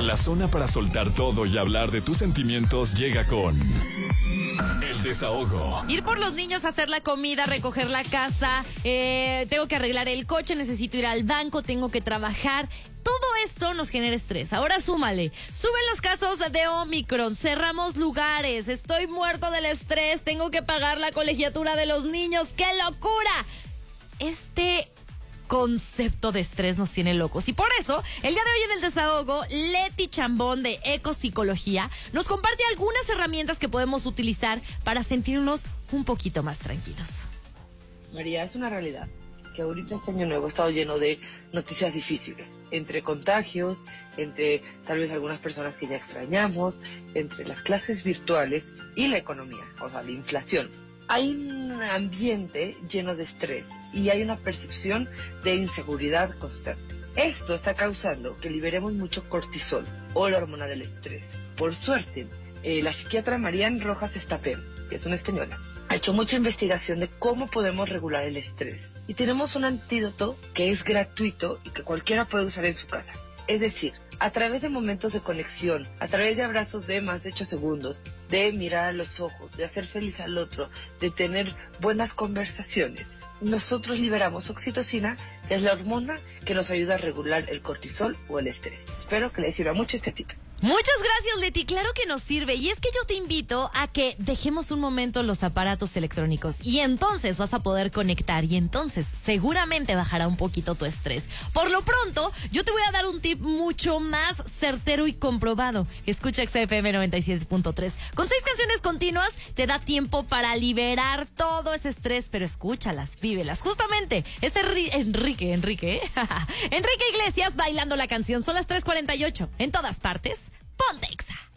La zona para soltar todo y hablar de tus sentimientos llega con El Desahogo. Ir por los niños a hacer la comida, recoger la casa, eh, tengo que arreglar el coche, necesito ir al banco, tengo que trabajar. Todo esto nos genera estrés. Ahora súmale. Suben los casos de Omicron, cerramos lugares, estoy muerto del estrés, tengo que pagar la colegiatura de los niños. ¡Qué locura! Este concepto de estrés nos tiene locos. Y por eso, el día de hoy en el desahogo, Leti Chambón de Ecopsicología nos comparte algunas herramientas que podemos utilizar para sentirnos un poquito más tranquilos. María, es una realidad que ahorita este año nuevo ha estado lleno de noticias difíciles, entre contagios, entre tal vez algunas personas que ya extrañamos, entre las clases virtuales y la economía, o sea, la inflación. Hay un ambiente lleno de estrés y hay una percepción de inseguridad constante. Esto está causando que liberemos mucho cortisol o la hormona del estrés. Por suerte, eh, la psiquiatra Marian Rojas Estapén, que es una española, ha hecho mucha investigación de cómo podemos regular el estrés. Y tenemos un antídoto que es gratuito y que cualquiera puede usar en su casa. Es decir, a través de momentos de conexión, a través de abrazos de más de 8 segundos, de mirar a los ojos, de hacer feliz al otro, de tener buenas conversaciones, nosotros liberamos oxitocina, que es la hormona que nos ayuda a regular el cortisol o el estrés. Espero que les sirva mucho este tip. Muchas gracias, Leti. Claro que nos sirve. Y es que yo te invito a que dejemos un momento los aparatos electrónicos. Y entonces vas a poder conectar. Y entonces seguramente bajará un poquito tu estrés. Por lo pronto, yo te voy a dar un tip mucho más certero y comprobado. Escucha XFM 97.3. Con seis canciones continuas te da tiempo para liberar todo ese estrés. Pero escúchalas, vívelas. Justamente, este Enrique, Enrique, ¿eh? Enrique Iglesias bailando la canción. Son las 3.48. En todas partes. Pontex.